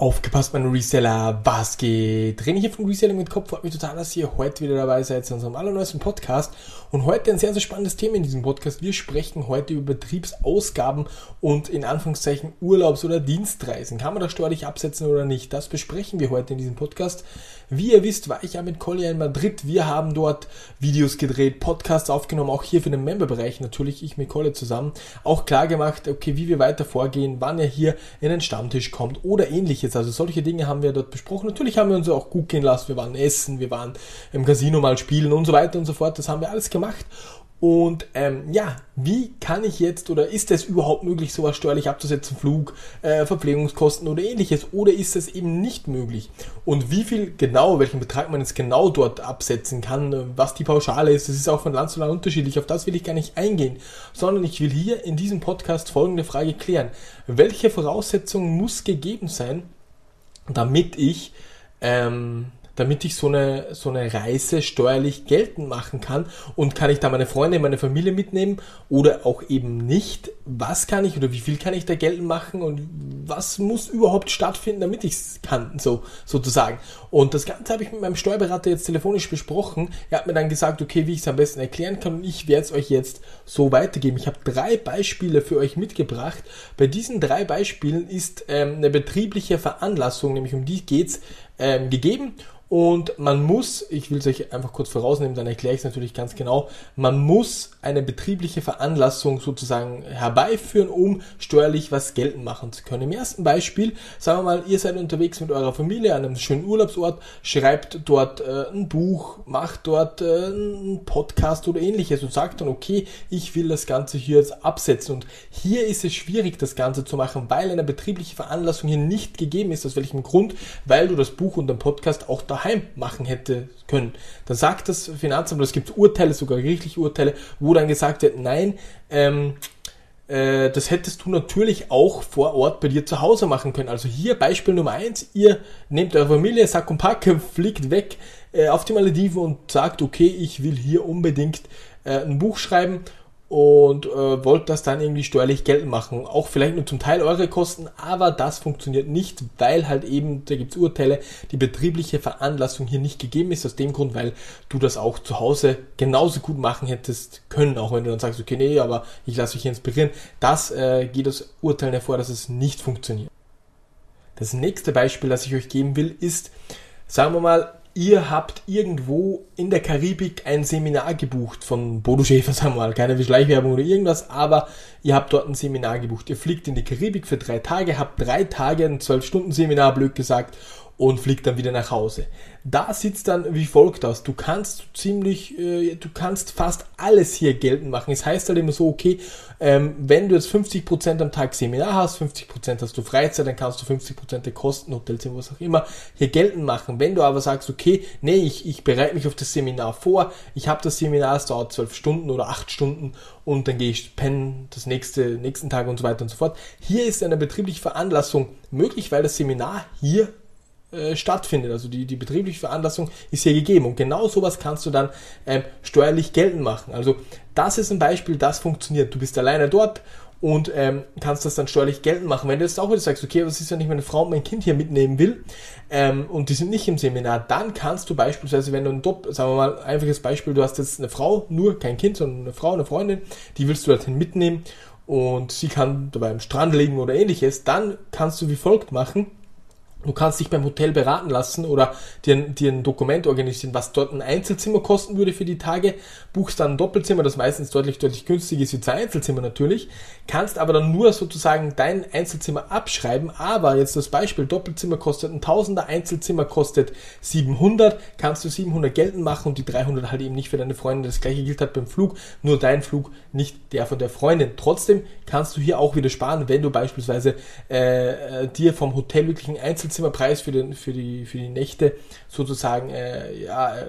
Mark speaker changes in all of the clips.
Speaker 1: Aufgepasst, meine Reseller, was geht? René hier von Reselling mit Kopf. Freut mich total, dass ihr heute wieder dabei seid zu unserem allerneuesten Podcast. Und heute ein sehr, sehr spannendes Thema in diesem Podcast. Wir sprechen heute über Betriebsausgaben und in Anführungszeichen Urlaubs- oder Dienstreisen. Kann man das steuerlich absetzen oder nicht? Das besprechen wir heute in diesem Podcast. Wie ihr wisst, war ich ja mit Collier in Madrid. Wir haben dort Videos gedreht, Podcasts aufgenommen, auch hier für den Memberbereich natürlich, ich mit Collier zusammen. Auch klar gemacht, okay, wie wir weiter vorgehen, wann er hier in den Stammtisch kommt oder ähnliches jetzt. Also solche Dinge haben wir dort besprochen. Natürlich haben wir uns auch gut gehen lassen. Wir waren essen, wir waren im Casino mal spielen und so weiter und so fort. Das haben wir alles gemacht. Und ähm, ja, wie kann ich jetzt oder ist es überhaupt möglich, sowas steuerlich abzusetzen, Flug, äh, Verpflegungskosten oder ähnliches? Oder ist es eben nicht möglich? Und wie viel genau, welchen Betrag man jetzt genau dort absetzen kann, was die Pauschale ist, das ist auch von Land zu Land unterschiedlich. Auf das will ich gar nicht eingehen, sondern ich will hier in diesem Podcast folgende Frage klären. Welche Voraussetzungen muss gegeben sein, damit ich ähm, damit ich so eine, so eine Reise steuerlich geltend machen kann und kann ich da meine Freunde, meine Familie mitnehmen oder auch eben nicht? Was kann ich oder wie viel kann ich da geltend machen und was muss überhaupt stattfinden, damit ich es kann, so, sozusagen. Und das Ganze habe ich mit meinem Steuerberater jetzt telefonisch besprochen. Er hat mir dann gesagt, okay, wie ich es am besten erklären kann und ich werde es euch jetzt so weitergeben. Ich habe drei Beispiele für euch mitgebracht. Bei diesen drei Beispielen ist ähm, eine betriebliche Veranlassung, nämlich um die geht's, ähm, gegeben und man muss, ich will es euch einfach kurz vorausnehmen, dann erkläre ich es natürlich ganz genau, man muss eine betriebliche Veranlassung sozusagen herbeiführen, um steuerlich was geltend machen zu können. Im ersten Beispiel, sagen wir mal, ihr seid unterwegs mit eurer Familie an einem schönen Urlaubsort, schreibt dort äh, ein Buch, macht dort äh, einen Podcast oder ähnliches und sagt dann, okay, ich will das Ganze hier jetzt absetzen. Und hier ist es schwierig, das Ganze zu machen, weil eine betriebliche Veranlassung hier nicht gegeben ist. Aus welchem Grund? Weil du das Buch und den Podcast auch da daheim machen hätte können. Dann sagt das Finanzamt, es gibt Urteile, sogar gerichtliche Urteile, wo dann gesagt wird, nein, ähm, äh, das hättest du natürlich auch vor Ort bei dir zu Hause machen können. Also hier Beispiel Nummer eins: ihr nehmt eure Familie, Sack und Packe, fliegt weg äh, auf die Malediven und sagt, okay, ich will hier unbedingt äh, ein Buch schreiben und äh, wollt das dann irgendwie steuerlich geltend machen. Auch vielleicht nur zum Teil eure Kosten, aber das funktioniert nicht, weil halt eben, da gibt's Urteile, die betriebliche Veranlassung hier nicht gegeben ist, aus dem Grund, weil du das auch zu Hause genauso gut machen hättest können, auch wenn du dann sagst, okay, nee, aber ich lasse mich hier inspirieren. Das äh, geht aus Urteilen hervor, dass es nicht funktioniert. Das nächste Beispiel, das ich euch geben will, ist, sagen wir mal, ihr habt irgendwo in der Karibik ein Seminar gebucht von Bodo Schäfer, sagen wir mal, keine Schleichwerbung oder irgendwas, aber ihr habt dort ein Seminar gebucht. Ihr fliegt in die Karibik für drei Tage, habt drei Tage ein zwölf Stunden Seminar, blöd gesagt, und fliegt dann wieder nach Hause. Da sieht dann wie folgt aus. Du kannst ziemlich, äh, du kannst fast alles hier geltend machen. Es heißt halt immer so, okay, ähm, wenn du jetzt 50% am Tag Seminar hast, 50% hast du Freizeit, dann kannst du 50% der Kosten, Hotelzimmer, was auch immer, hier geltend machen. Wenn du aber sagst, okay, nee, ich, ich bereite mich auf das Seminar vor, ich habe das Seminar, es dauert 12 Stunden oder 8 Stunden und dann gehe ich pennen, das nächste, nächsten Tag und so weiter und so fort. Hier ist eine betriebliche Veranlassung möglich, weil das Seminar hier äh, stattfindet. Also die, die betriebliche Veranlassung ist hier gegeben. Und genau sowas kannst du dann ähm, steuerlich geltend machen. Also das ist ein Beispiel, das funktioniert. Du bist alleine dort und ähm, kannst das dann steuerlich geltend machen. Wenn du jetzt auch wieder sagst, okay, was ist, wenn ich meine Frau und mein Kind hier mitnehmen will ähm, und die sind nicht im Seminar, dann kannst du beispielsweise, wenn du ein Dopp, sagen wir mal, einfaches Beispiel, du hast jetzt eine Frau, nur kein Kind, sondern eine Frau, eine Freundin, die willst du dorthin mitnehmen und sie kann dabei am Strand liegen oder ähnliches, dann kannst du wie folgt machen Du kannst dich beim Hotel beraten lassen oder dir, dir ein Dokument organisieren, was dort ein Einzelzimmer kosten würde für die Tage. Buchst dann ein Doppelzimmer, das meistens deutlich, deutlich günstiger ist wie zwei Einzelzimmer natürlich. Kannst aber dann nur sozusagen dein Einzelzimmer abschreiben. Aber jetzt das Beispiel, Doppelzimmer kostet ein Tausender, Einzelzimmer kostet 700. Kannst du 700 geltend machen und die 300 halt eben nicht für deine Freundin. Das gleiche gilt halt beim Flug. Nur dein Flug, nicht der von der Freundin. Trotzdem kannst du hier auch wieder sparen, wenn du beispielsweise äh, dir vom Hotel wirklich ein Einzelzimmer Einzelzimmerpreis für, den, für, die, für die Nächte sozusagen, äh, ja, äh,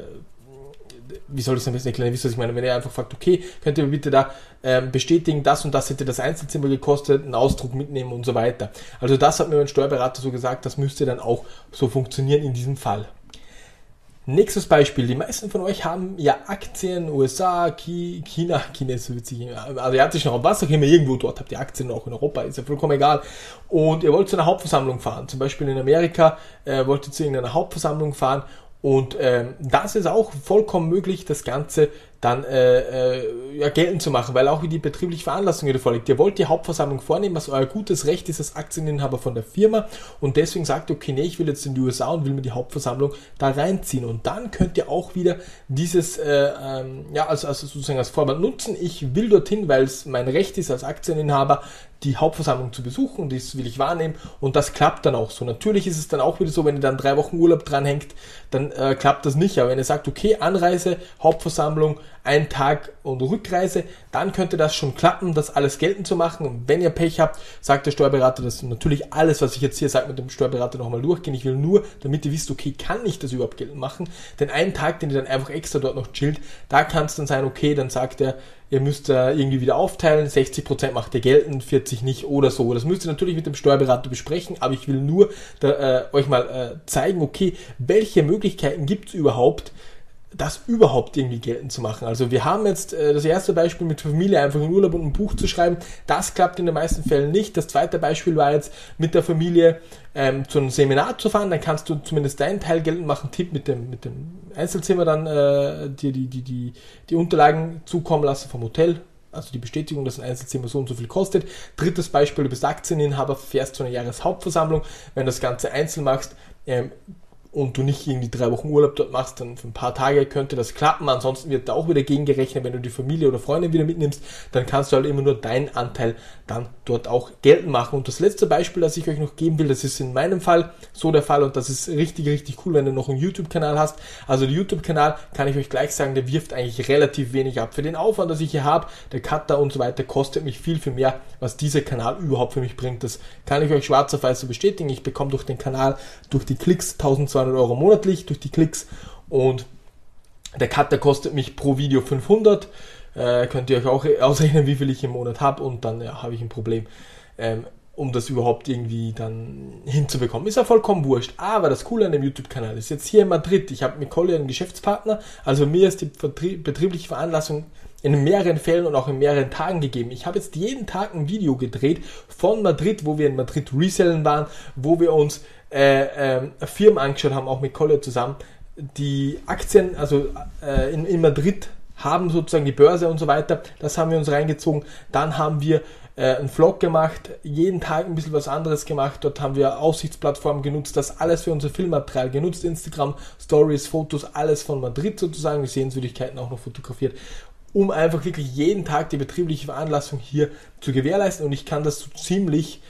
Speaker 1: wie soll ich es am besten erklären? Wisst ihr, was ich meine? Wenn ihr einfach fragt, okay, könnt ihr bitte da ähm, bestätigen, das und das hätte das Einzelzimmer gekostet, einen Ausdruck mitnehmen und so weiter. Also das hat mir mein Steuerberater so gesagt, das müsste dann auch so funktionieren in diesem Fall. Nächstes Beispiel. Die meisten von euch haben ja Aktien, USA, China, China ist so witzig, im asiatischen Raum, was auch immer, irgendwo dort habt ihr Aktien, auch in Europa, ist ja vollkommen egal. Und ihr wollt zu einer Hauptversammlung fahren. Zum Beispiel in Amerika äh, wollt ihr zu irgendeiner Hauptversammlung fahren und ähm, das ist auch vollkommen möglich, das Ganze dann äh, äh, ja, geltend zu machen, weil auch wie die betriebliche Veranlassung wieder vorliegt. Ihr wollt die Hauptversammlung vornehmen, was euer gutes Recht ist als Aktieninhaber von der Firma und deswegen sagt ihr, okay, nee, ich will jetzt in die USA und will mir die Hauptversammlung da reinziehen. Und dann könnt ihr auch wieder dieses, äh, ähm, ja, also, also sozusagen als Vorwand nutzen. Ich will dorthin, weil es mein Recht ist als Aktieninhaber, die Hauptversammlung zu besuchen, das will ich wahrnehmen und das klappt dann auch so. Natürlich ist es dann auch wieder so, wenn ihr dann drei Wochen Urlaub dranhängt, dann äh, klappt das nicht. Aber wenn ihr sagt, okay, Anreise, Hauptversammlung, ein Tag und Rückreise, dann könnte das schon klappen, das alles geltend zu machen. Und wenn ihr Pech habt, sagt der Steuerberater das natürlich alles, was ich jetzt hier sage, mit dem Steuerberater nochmal durchgehen. Ich will nur, damit ihr wisst, okay, kann ich das überhaupt geltend machen? Denn einen Tag, den ihr dann einfach extra dort noch chillt, da kann es dann sein, okay, dann sagt er, ihr müsst irgendwie wieder aufteilen, 60% macht ihr geltend, 40 nicht oder so. Das müsst ihr natürlich mit dem Steuerberater besprechen, aber ich will nur da, äh, euch mal äh, zeigen, okay, welche Möglichkeiten gibt es überhaupt, das überhaupt irgendwie geltend zu machen. Also wir haben jetzt äh, das erste Beispiel mit Familie einfach in Urlaub und ein Buch zu schreiben. Das klappt in den meisten Fällen nicht. Das zweite Beispiel war jetzt mit der Familie ähm, zu einem Seminar zu fahren. Dann kannst du zumindest deinen Teil geltend machen. Tipp mit dem, mit dem Einzelzimmer dann äh, dir die, die, die, die Unterlagen zukommen lassen vom Hotel. Also die Bestätigung, dass ein Einzelzimmer so und so viel kostet. Drittes Beispiel, du bist Aktieninhaber, fährst zu einer Jahreshauptversammlung. Wenn du das Ganze einzeln machst, ähm, und du nicht irgendwie drei Wochen Urlaub dort machst, dann für ein paar Tage könnte das klappen. Ansonsten wird da auch wieder gegengerechnet, wenn du die Familie oder Freunde wieder mitnimmst, dann kannst du halt immer nur deinen Anteil dann dort auch geltend machen. Und das letzte Beispiel, das ich euch noch geben will, das ist in meinem Fall so der Fall und das ist richtig, richtig cool, wenn du noch einen YouTube-Kanal hast. Also der YouTube-Kanal, kann ich euch gleich sagen, der wirft eigentlich relativ wenig ab. Für den Aufwand, das ich hier habe, der Cutter und so weiter, kostet mich viel, viel mehr, was dieser Kanal überhaupt für mich bringt. Das kann ich euch schwarz auf weiß so bestätigen. Ich bekomme durch den Kanal, durch die Klicks 1200 200 Euro monatlich durch die Klicks und der Cutter kostet mich pro Video 500. Äh, könnt ihr euch auch ausrechnen, wie viel ich im Monat habe und dann ja, habe ich ein Problem, ähm, um das überhaupt irgendwie dann hinzubekommen. Ist ja vollkommen wurscht. Aber das Coole an dem YouTube-Kanal ist jetzt hier in Madrid. Ich habe mit Collier einen Geschäftspartner. Also mir ist die betriebliche Veranlassung in mehreren Fällen und auch in mehreren Tagen gegeben. Ich habe jetzt jeden Tag ein Video gedreht von Madrid, wo wir in Madrid resellen waren, wo wir uns äh, äh, Firmen angeschaut haben, auch mit Collier zusammen, die Aktien, also äh, in, in Madrid haben sozusagen die Börse und so weiter, das haben wir uns reingezogen. Dann haben wir äh, einen Vlog gemacht, jeden Tag ein bisschen was anderes gemacht. Dort haben wir Aussichtsplattformen genutzt, das alles für unser Filmmaterial genutzt, Instagram, Stories, Fotos, alles von Madrid sozusagen, die Sehenswürdigkeiten auch noch fotografiert, um einfach wirklich jeden Tag die betriebliche Veranlassung hier zu gewährleisten. Und ich kann das so ziemlich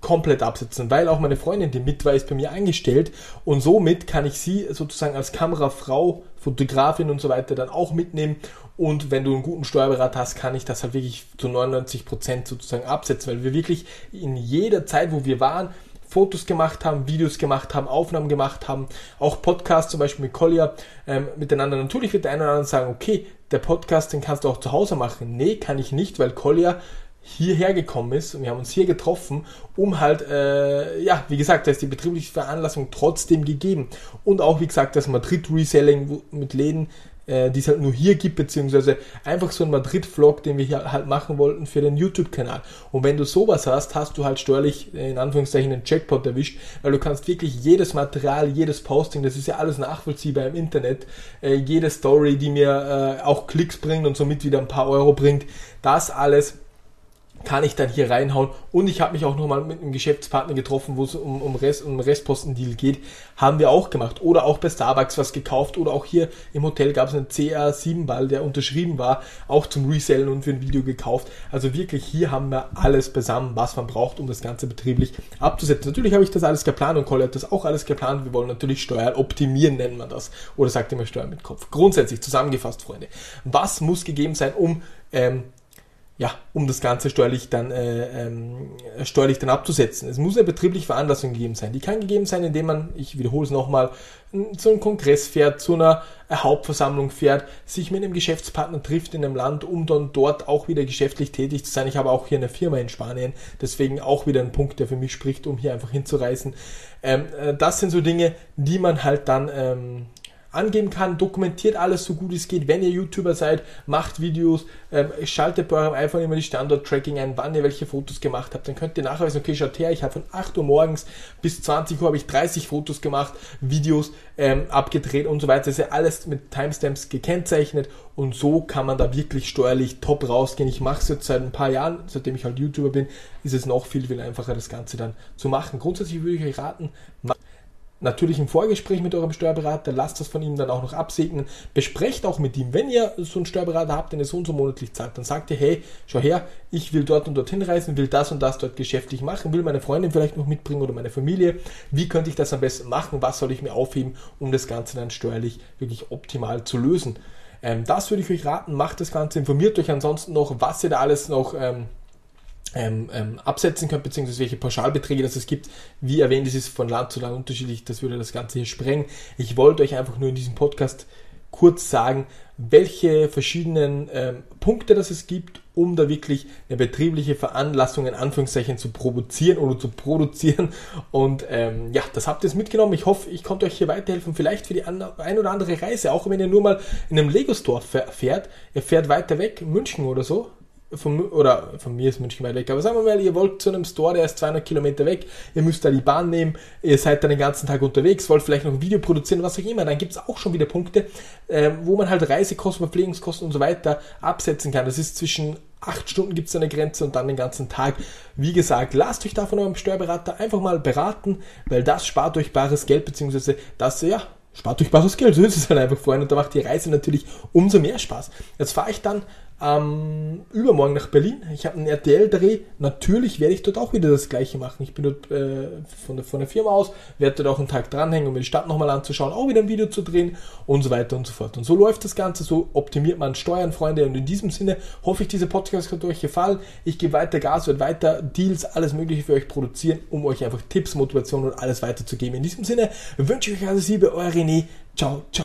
Speaker 1: komplett absetzen, weil auch meine Freundin, die mit war, ist bei mir eingestellt und somit kann ich sie sozusagen als Kamerafrau, Fotografin und so weiter dann auch mitnehmen und wenn du einen guten Steuerberater hast, kann ich das halt wirklich zu 99 Prozent sozusagen absetzen, weil wir wirklich in jeder Zeit, wo wir waren, Fotos gemacht haben, Videos gemacht haben, Aufnahmen gemacht haben, auch Podcasts zum Beispiel mit Collier ähm, miteinander. Natürlich wird der eine oder andere sagen, okay, der Podcast, den kannst du auch zu Hause machen. Nee, kann ich nicht, weil Collier hierher gekommen ist und wir haben uns hier getroffen, um halt, äh, ja, wie gesagt, da ist die betriebliche Veranlassung trotzdem gegeben. Und auch, wie gesagt, das Madrid-Reselling mit Läden, äh, die es halt nur hier gibt, beziehungsweise einfach so ein Madrid-Vlog, den wir hier halt machen wollten für den YouTube-Kanal. Und wenn du sowas hast, hast du halt steuerlich in Anführungszeichen einen Jackpot erwischt, weil du kannst wirklich jedes Material, jedes Posting, das ist ja alles nachvollziehbar im Internet, äh, jede Story, die mir äh, auch Klicks bringt und somit wieder ein paar Euro bringt, das alles kann ich dann hier reinhauen. Und ich habe mich auch nochmal mit einem Geschäftspartner getroffen, wo es um, um, Rest, um Restpostendeal geht. Haben wir auch gemacht. Oder auch bei Starbucks was gekauft. Oder auch hier im Hotel gab es einen CR7-Ball, der unterschrieben war, auch zum Resellen und für ein Video gekauft. Also wirklich, hier haben wir alles beisammen, was man braucht, um das Ganze betrieblich abzusetzen. Natürlich habe ich das alles geplant und Colli hat das auch alles geplant. Wir wollen natürlich Steuern optimieren, nennt man das. Oder sagt immer Steuern mit Kopf. Grundsätzlich zusammengefasst, Freunde. Was muss gegeben sein, um ähm, ja, um das Ganze steuerlich dann, äh, ähm, steuerlich dann abzusetzen. Es muss eine betriebliche Veranlassung gegeben sein. Die kann gegeben sein, indem man, ich wiederhole es nochmal, zu einem Kongress fährt, zu einer Hauptversammlung fährt, sich mit einem Geschäftspartner trifft in einem Land, um dann dort auch wieder geschäftlich tätig zu sein. Ich habe auch hier eine Firma in Spanien, deswegen auch wieder ein Punkt, der für mich spricht, um hier einfach hinzureisen. Ähm, äh, das sind so Dinge, die man halt dann ähm, angeben kann, dokumentiert alles so gut es geht. Wenn ihr YouTuber seid, macht Videos, ähm, schaltet bei eurem iPhone immer die Standort-Tracking ein, wann ihr welche Fotos gemacht habt. Dann könnt ihr nachweisen, okay, schaut her, ich habe von 8 Uhr morgens bis 20 Uhr habe ich 30 Fotos gemacht, Videos ähm, abgedreht und so weiter. Das ist ja alles mit Timestamps gekennzeichnet und so kann man da wirklich steuerlich top rausgehen. Ich mache es jetzt seit ein paar Jahren, seitdem ich halt YouTuber bin, ist es noch viel, viel einfacher, das Ganze dann zu machen. Grundsätzlich würde ich euch raten, natürlich im Vorgespräch mit eurem Steuerberater, lasst das von ihm dann auch noch absegnen, besprecht auch mit ihm, wenn ihr so einen Steuerberater habt, den ihr so und so monatlich zahlt, dann sagt ihr, hey, schau her, ich will dort und dorthin reisen, will das und das dort geschäftlich machen, will meine Freundin vielleicht noch mitbringen oder meine Familie, wie könnte ich das am besten machen, was soll ich mir aufheben, um das Ganze dann steuerlich wirklich optimal zu lösen. Ähm, das würde ich euch raten, macht das Ganze, informiert euch ansonsten noch, was ihr da alles noch ähm, ähm, ähm, absetzen könnt, beziehungsweise welche Pauschalbeträge das es gibt. Wie erwähnt, es ist von Land zu Land unterschiedlich, das würde das Ganze hier sprengen. Ich wollte euch einfach nur in diesem Podcast kurz sagen, welche verschiedenen ähm, Punkte das es gibt, um da wirklich eine betriebliche Veranlassung in Anführungszeichen zu provozieren oder zu produzieren. Und ähm, ja, das habt ihr jetzt mitgenommen. Ich hoffe, ich konnte euch hier weiterhelfen. Vielleicht für die ein oder andere Reise, auch wenn ihr nur mal in einem Lego-Store fährt. Ihr fährt weiter weg, München oder so, von, oder von mir ist München weit weg, aber sagen wir mal, ihr wollt zu einem Store, der ist 200 Kilometer weg, ihr müsst da die Bahn nehmen, ihr seid dann den ganzen Tag unterwegs, wollt vielleicht noch ein Video produzieren, was auch immer, dann gibt es auch schon wieder Punkte, äh, wo man halt Reisekosten, Verpflegungskosten und so weiter absetzen kann. Das ist zwischen 8 Stunden gibt es eine Grenze und dann den ganzen Tag. Wie gesagt, lasst euch da von eurem Steuerberater einfach mal beraten, weil das spart euch bares Geld, beziehungsweise das, ja, spart euch bares Geld, so ist es halt einfach vorhin und da macht die Reise natürlich umso mehr Spaß. Jetzt fahre ich dann ähm, übermorgen nach Berlin. Ich habe einen RTL-Dreh. Natürlich werde ich dort auch wieder das gleiche machen. Ich bin dort äh, von, der, von der Firma aus, werde dort auch einen Tag dranhängen, um mir die Stadt nochmal anzuschauen, auch wieder ein Video zu drehen und so weiter und so fort. Und so läuft das Ganze, so optimiert man Steuern, Freunde. Und in diesem Sinne hoffe ich, diese Podcast hat euch gefallen. Ich gebe weiter Gas, werde weiter Deals, alles Mögliche für euch produzieren, um euch einfach Tipps, Motivation und alles weiterzugeben. In diesem Sinne wünsche ich euch alles Liebe, euer René. Ciao, ciao.